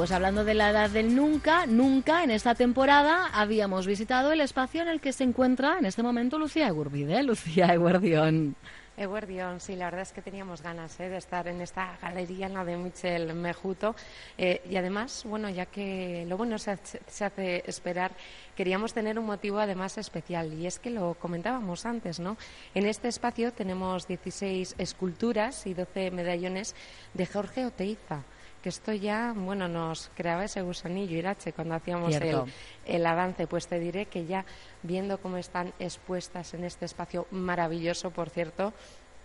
Pues hablando de la edad del nunca, nunca en esta temporada habíamos visitado el espacio en el que se encuentra en este momento Lucía Egurbide. Lucía Eguardión. Eguardión, sí, la verdad es que teníamos ganas ¿eh? de estar en esta galería, en la de Michel Mejuto. Eh, y además, bueno, ya que lo bueno se, se, hace esperar, queríamos tener un motivo además especial. Y es que lo comentábamos antes, ¿no? En este espacio tenemos 16 esculturas y 12 medallones de Jorge Oteiza que esto ya, bueno, nos creaba ese gusanillo, Irache, cuando hacíamos el, el, avance. Pues te diré que ya viendo cómo están expuestas en este espacio maravilloso, por cierto,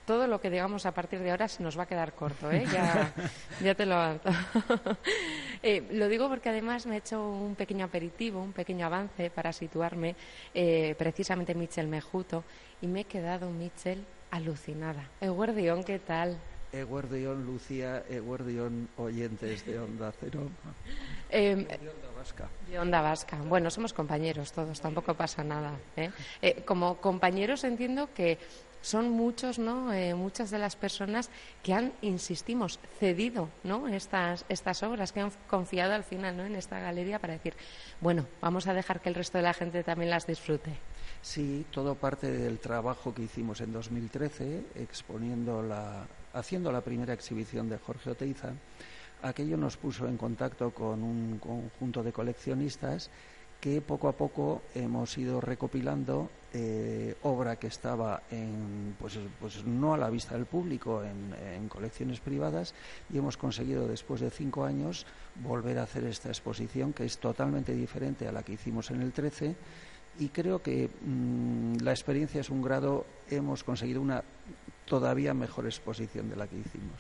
todo lo que digamos a partir de ahora se nos va a quedar corto, ¿eh? Ya, ya te lo avanzo. eh, lo digo porque además me he hecho un pequeño aperitivo, un pequeño avance para situarme eh, precisamente en Michel Mejuto y me he quedado, Michel, alucinada. Eguardión, ¿qué tal? Eguardión, Lucía, Eguardión, oyentes de Onda Cero. Eh, de Onda Vasca. De Onda Vasca. Bueno, somos compañeros todos, tampoco pasa nada. ¿eh? Eh, como compañeros entiendo que son muchos, ¿no? Eh, muchas de las personas que han, insistimos, cedido, ¿no? Estas, estas obras, que han confiado al final, ¿no? En esta galería para decir, bueno, vamos a dejar que el resto de la gente también las disfrute. Sí, todo parte del trabajo que hicimos en 2013, exponiendo la, haciendo la primera exhibición de Jorge Oteiza. Aquello nos puso en contacto con un conjunto de coleccionistas que poco a poco hemos ido recopilando eh, obra que estaba en, pues, pues, no a la vista del público en, colecciones privadas y hemos conseguido después de cinco años volver a hacer esta exposición que es totalmente diferente a la que hicimos en el 13 y creo que mmm, la experiencia es un grado, hemos conseguido una todavía mejor exposición de la que hicimos.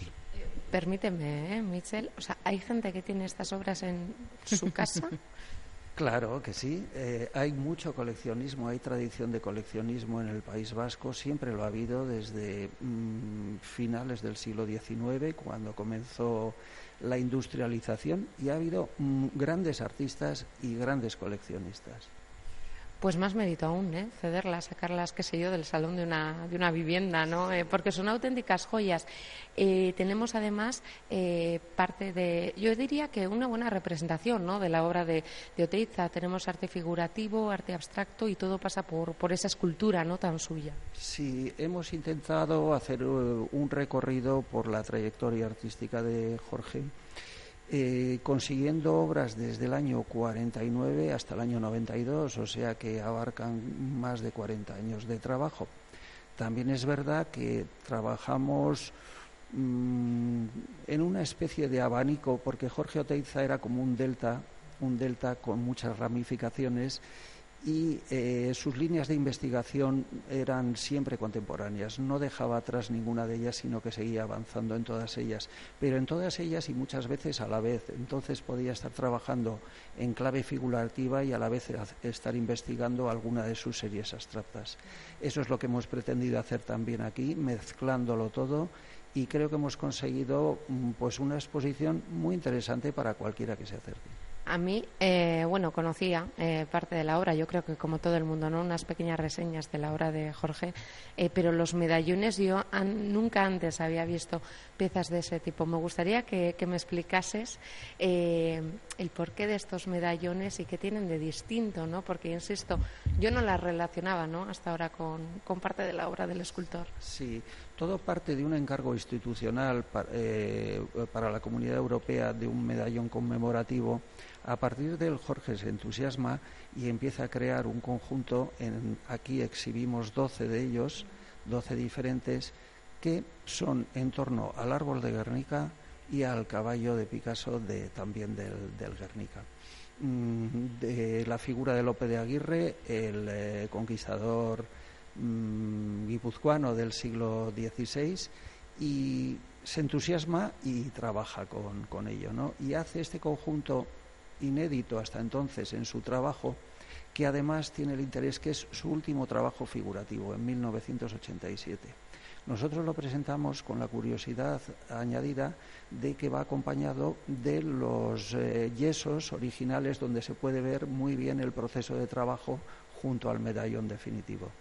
Permíteme, ¿eh, Michel, o sea, ¿hay gente que tiene estas obras en su casa? Claro que sí. Eh, hay mucho coleccionismo, hay tradición de coleccionismo en el País Vasco. Siempre lo ha habido desde mmm, finales del siglo XIX, cuando comenzó la industrialización, y ha habido mmm, grandes artistas y grandes coleccionistas. Pues más mérito aún, ¿eh? cederlas, sacarlas, qué sé yo, del salón de una, de una vivienda, ¿no? Eh, porque son auténticas joyas. Eh, tenemos además eh, parte de, yo diría que una buena representación ¿no? de la obra de, de, Oteiza. Tenemos arte figurativo, arte abstracto y todo pasa por, por esa escultura no tan suya. Sí, hemos intentado hacer uh, un recorrido por la trayectoria artística de Jorge eh, consiguiendo obras desde el año 49 hasta el año 92, o sea que abarcan más de 40 años de trabajo. También es verdad que trabajamos mmm, en una especie de abanico, porque Jorge Oteiza era como un delta, un delta con muchas ramificaciones y eh, sus líneas de investigación eran siempre contemporáneas. No dejaba atrás ninguna de ellas, sino que seguía avanzando en todas ellas, pero en todas ellas y muchas veces a la vez. Entonces podía estar trabajando en clave figurativa y a la vez estar investigando alguna de sus series abstractas. Eso es lo que hemos pretendido hacer también aquí, mezclándolo todo y creo que hemos conseguido pues una exposición muy interesante para cualquiera que se acerque. A mí, eh, bueno, conocía eh, parte de la obra, yo creo que como todo el mundo, ¿no? Unas pequeñas reseñas de la obra de Jorge, eh, pero los medallones yo an, nunca antes había visto piezas de ese tipo. Me gustaría que, me explicases eh, el porqué de estos medallones y qué tienen de distinto, ¿no? Porque, insisto, yo no las relacionaba, ¿no? Hasta ahora con, con parte de la obra del escultor. Sí, todo parte de un encargo institucional para, para la Comunidad Europea de un medallón conmemorativo a partir del Jorge se entusiasma y empieza a crear un conjunto. En, aquí exhibimos 12 de ellos, 12 diferentes, que son en torno al árbol de Guernica y al caballo de Picasso de, también del, del Guernica. Mm, de la figura de Lope de Aguirre, el eh, conquistador mm, guipuzcoano del siglo XVI y se entusiasma y trabaja con, con ello, ¿no? Y hace este conjunto inédito hasta entonces en su trabajo, que además tiene el interés que es su último trabajo figurativo, en 1987. Nosotros lo presentamos con la curiosidad añadida de que va acompañado de los eh, yesos originales donde se puede ver muy bien el proceso de trabajo junto al medallón definitivo.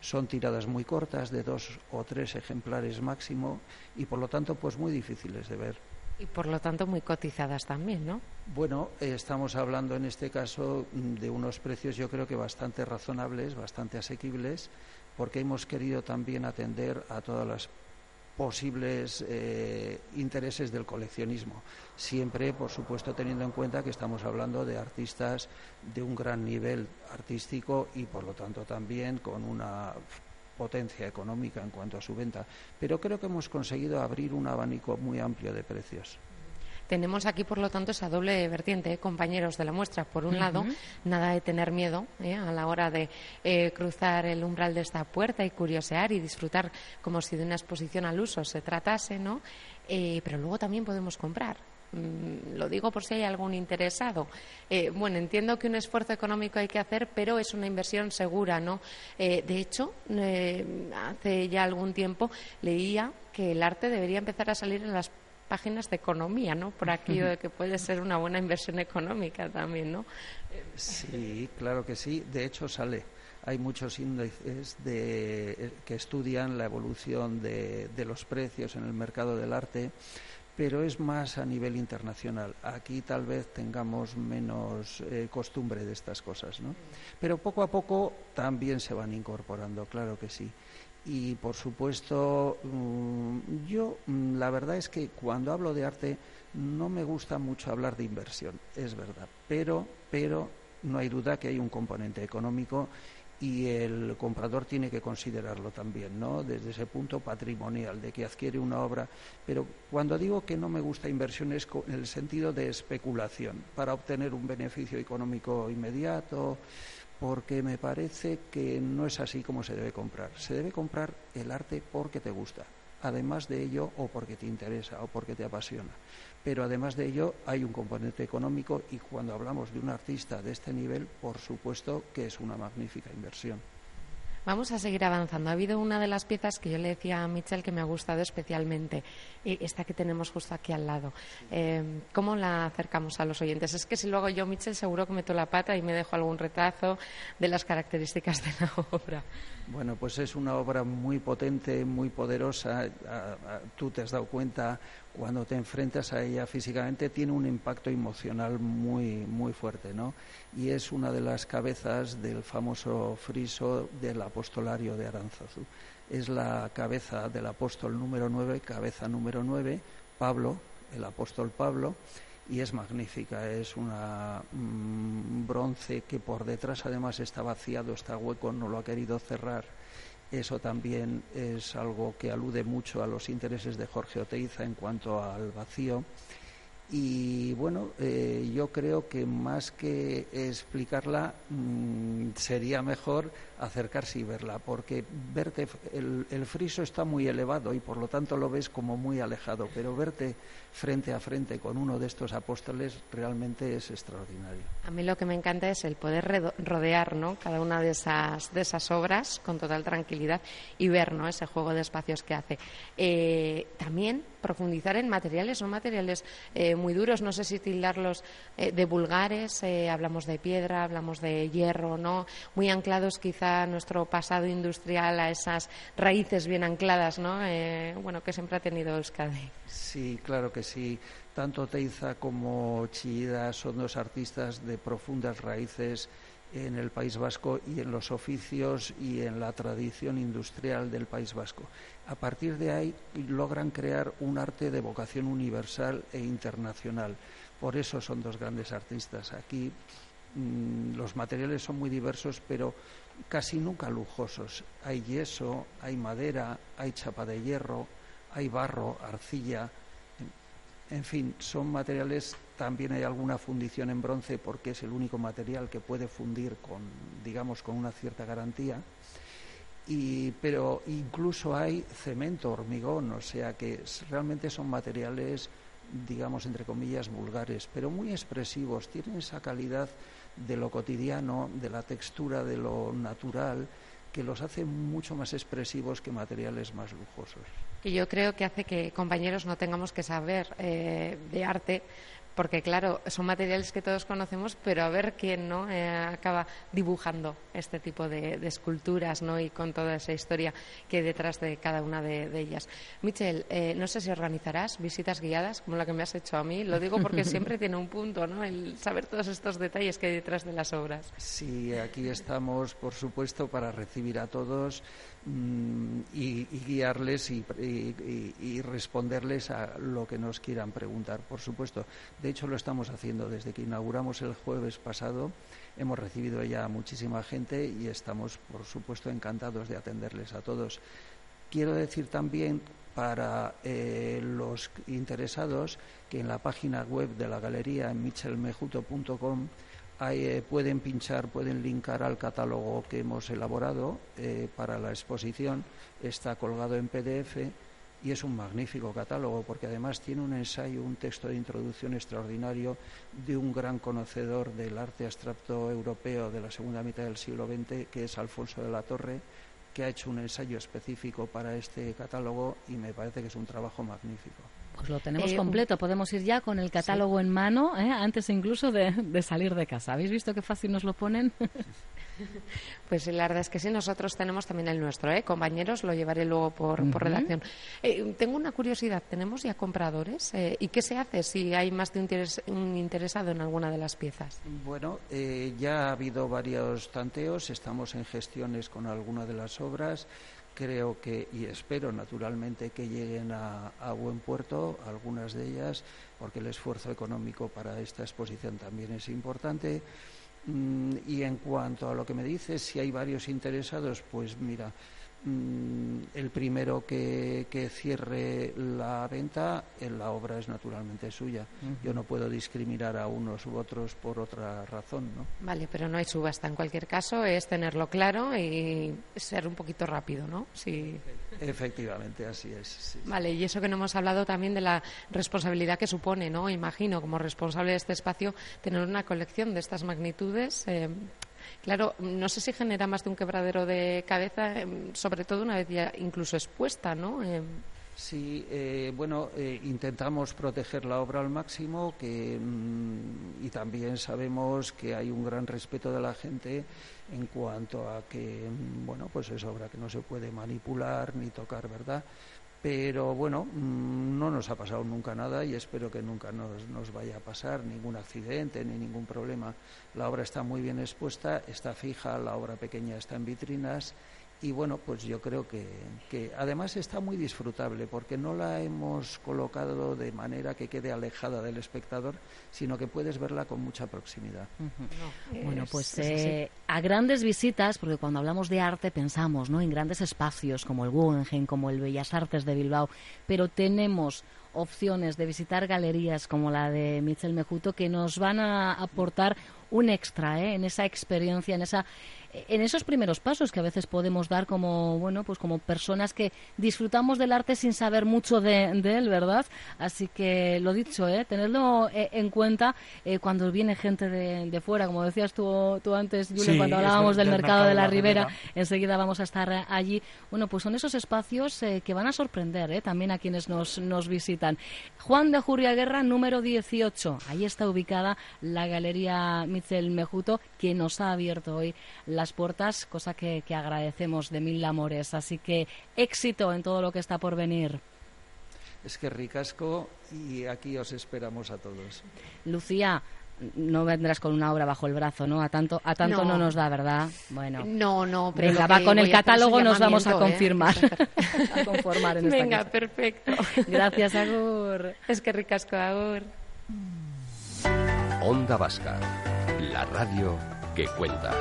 Son tiradas muy cortas, de dos o tres ejemplares máximo, y por lo tanto, pues muy difíciles de ver. Y por lo tanto muy cotizadas también, ¿no? Bueno, eh, estamos hablando en este caso mm, de unos precios yo creo que bastante razonables, bastante asequibles, porque hemos querido también atender a todas las posibles eh, intereses del coleccionismo. Siempre, por supuesto, teniendo en cuenta que estamos hablando de artistas de un gran nivel artístico y, por lo tanto, también con una potencia económica en cuanto a su venta. Pero creo que hemos conseguido abrir un abanico muy amplio de precios. Tenemos aquí, por lo tanto, esa doble vertiente, ¿eh? compañeros de la muestra. Por un lado, nada de tener miedo ¿eh? a la hora de eh, cruzar el umbral de esta puerta y curiosear y disfrutar como si de una exposición al uso se tratase, ¿no? pero luego también podemos comprar. Mm, lo digo por si hay algún interesado. bueno, entiendo que un esfuerzo económico hay que hacer, pero es una inversión segura, ¿no? de hecho, hace ya algún tiempo leía que el arte debería empezar a salir en las páginas de economía, ¿no? Por aquí que puede ser una buena inversión económica también, ¿no? Sí, claro que sí. De hecho, sale. Hay muchos índices de, que estudian la evolución de, los precios en el mercado del arte, pero es más a nivel internacional. Aquí tal vez tengamos menos eh, costumbre de estas cosas, ¿no? Pero poco a poco también se van incorporando, claro que sí. Y por supuesto, mm, yo mm, la verdad es que cuando hablo de arte no me gusta mucho hablar de inversión, es verdad, pero, pero no hay duda que hay un componente económico y el comprador tiene que considerarlo también, ¿no? Desde ese punto patrimonial, de que adquiere una obra. Pero cuando digo que no me gusta inversión es en el sentido de especulación, para obtener un beneficio económico inmediato, porque me parece que no es así como se debe comprar. Se debe comprar el arte porque te gusta, además de ello, o porque te interesa, o porque te apasiona. Pero además de ello hay un componente económico y cuando hablamos de un artista de este nivel, por supuesto que es una magnífica inversión. Vamos a seguir avanzando. Ha habido una de las piezas que yo le decía a Michel que me ha gustado especialmente, esta que tenemos justo aquí al lado. Eh, ¿Cómo la acercamos a los oyentes? Es que si luego yo, Michel, seguro que meto la pata y me dejo algún retrazo de las características de la obra. Bueno, pues es una obra muy potente, muy poderosa. Tú te has dado cuenta cuando te enfrentas a ella físicamente tiene un impacto emocional muy muy fuerte, ¿no? Y es una de las cabezas del famoso friso del apostolario de Aranzazu. Es la cabeza del apóstol número 9, cabeza número 9, Pablo, el apóstol Pablo, y es magnífica, es una mm, bronce que por detrás además está vaciado, está hueco, no lo ha querido cerrar. Eso también es algo que alude mucho a los intereses de Jorge Oteiza en cuanto al vacío. Y bueno, eh, yo creo que más que explicarla, mm, sería mejor acercarse y verla, porque verte, el, el, friso está muy elevado y por lo tanto lo ves como muy alejado, pero verte frente a frente con uno de estos apóstoles realmente es extraordinario. A mí lo que me encanta es el poder rodear ¿no? cada una de esas, de esas obras con total tranquilidad y ver ¿no? ese juego de espacios que hace. Eh, también profundizar en materiales, son materiales eh, muy duros, no sé si tildarlos eh, de vulgares, hablamos de piedra, hablamos de hierro, ¿no? muy anclados quizá nuestro pasado industrial, a esas raíces bien ancladas, ¿no? Eh, bueno, que siempre ha tenido Euskadi. Sí, claro que sí. Tanto Teiza como Chillida son dos artistas de profundas raíces en el País Vasco y en los oficios y en la tradición industrial del País Vasco. A partir de ahí logran crear un arte de vocación universal e internacional. Por eso son dos grandes artistas. Aquí los materiales son muy diversos, pero casi nunca lujosos. Hay yeso, hay madera, hay chapa de hierro, hay barro, arcilla. En fin, son materiales, también hay alguna fundición en bronce porque es el único material que puede fundir con, digamos, con una cierta garantía. y, pero incluso hay cemento, hormigón, o sea que realmente son materiales, digamos, entre comillas, vulgares, pero muy expresivos, tienen esa calidad de lo cotidiano, de la textura, de lo natural, que los hace mucho más expresivos que materiales más lujosos. Y yo creo que hace que compañeros no tengamos que saber eh, de arte porque claro, son materiales que todos conocemos, pero a ver quién no eh, acaba dibujando este tipo de, esculturas ¿no? y con toda esa historia que hay detrás de cada una de, ellas. Michel, eh, no sé si organizarás visitas guiadas como la que me has hecho a mí. Lo digo porque siempre tiene un punto, ¿no? El saber todos estos detalles que hay detrás de las obras. Sí, aquí estamos, por supuesto, para recibir a todos Mm, y, guiarles y, responderles a lo que nos quieran preguntar, por supuesto. De hecho, lo estamos haciendo desde que inauguramos el jueves pasado. Hemos recibido ya muchísima gente y estamos, por supuesto, encantados de atenderles a todos. Quiero decir también para eh, los interesados que en la página web de la galería en michelmejuto.com eh, pueden pinchar, pueden linkar al catálogo que hemos elaborado eh, para la exposición. Está colgado en PDF y es un magnífico catálogo porque además tiene un ensayo, un texto de introducción extraordinario de un gran conocedor del arte abstracto europeo de la segunda mitad del siglo XX, que es Alfonso de la Torre, que ha hecho un ensayo específico para este catálogo y me parece que es un trabajo magnífico. Pues lo tenemos eh, completo, podemos ir ya con el catálogo en mano, ¿eh? antes incluso de, salir de casa. ¿Habéis visto qué fácil nos lo ponen? Pues la verdad es que sí, nosotros tenemos también el nuestro, ¿eh? compañeros, lo llevaré luego por, redacción. Eh, tengo una curiosidad, ¿tenemos ya compradores? ¿Y qué se hace si hay más de un, interesado en alguna de las piezas? Bueno, ya ha habido varios tanteos, estamos en gestiones con alguna de las obras creo que y espero naturalmente que lleguen a, buen puerto algunas de ellas porque el esfuerzo económico para esta exposición también es importante. Mm, y en cuanto a lo que me dices si hay varios interesados pues mira Mm, el primero que, cierre la venta, en la obra es naturalmente suya. Yo no puedo discriminar a unos u otros por otra razón, ¿no? Vale, pero no hay subasta. En cualquier caso, es tenerlo claro y ser un poquito rápido, ¿no? Sí. Efectivamente, así es. Vale, y eso que no hemos hablado también de la responsabilidad que supone, ¿no? Imagino, como responsable de este espacio, tener una colección de estas magnitudes. Eh, Claro, no sé si genera más de un quebradero de cabeza, em, sobre todo una vez ya incluso expuesta, ¿no? Em, sí, eh, bueno, eh, intentamos proteger la obra al máximo que, mm, y también sabemos que hay un gran respeto de la gente en cuanto a que, mm, bueno, pues es obra que no se puede manipular ni tocar, ¿verdad? Pero bueno, mm, no nos ha pasado nunca nada y espero que nunca nos, nos, vaya a pasar ningún accidente ni ningún problema. La obra está muy bien expuesta, está fija, la obra pequeña está en vitrinas y bueno, pues yo creo que, además está muy disfrutable porque no la hemos colocado de manera que quede alejada del espectador, sino que puedes verla con mucha proximidad. bueno, pues eh, a grandes visitas, porque cuando hablamos de arte pensamos ¿no? en grandes espacios como el Guggenheim, como el Bellas Artes de Bilbao, pero tenemos opciones de visitar galerías como la de Michel Mejuto que nos van a aportar un extra ¿eh? en esa experiencia, en esa en esos primeros pasos que a veces podemos dar como bueno pues como personas que disfrutamos del arte sin saber mucho de, él verdad así que lo dicho ¿eh? tenerlo eh, en cuenta eh, cuando viene gente de, fuera como decías tú, tú antes Julio cuando hablábamos del, mercado, de la, Ribera enseguida vamos a estar allí. Bueno pues son esos espacios eh, que van a sorprender también a quienes nos, nos visitan. Juan de Juria Guerra número 18 ahí está ubicada la galería Michel Mejuto que nos ha abierto hoy las puertas, cosa que, agradecemos de mil amores. Así que éxito en todo lo que está por venir. Es que ricasco y aquí os esperamos a todos. Lucía, no vendrás con una obra bajo el brazo, ¿no? A tanto, a tanto no, nos da, ¿verdad? Bueno. No, no, pero Venga, va con el catálogo nos vamos a ¿eh? confirmar. a conformar en Venga, perfecto. Gracias, Agur. Es que ricasco, Agur. Onda Vasca, la radio que cuenta.